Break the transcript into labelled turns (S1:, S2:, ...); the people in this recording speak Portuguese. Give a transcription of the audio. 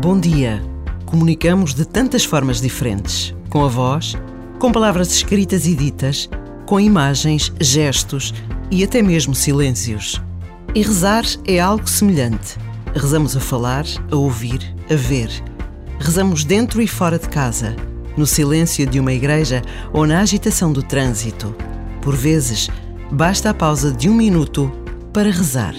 S1: Bom dia. Comunicamos de tantas formas diferentes: com a voz, com palavras escritas e ditas, com imagens, gestos e até mesmo silêncios. E rezar é algo semelhante. Rezamos a falar, a ouvir, a ver. Rezamos dentro e fora de casa, no silêncio de uma igreja ou na agitação do trânsito. Por vezes, basta a pausa de um minuto para rezar.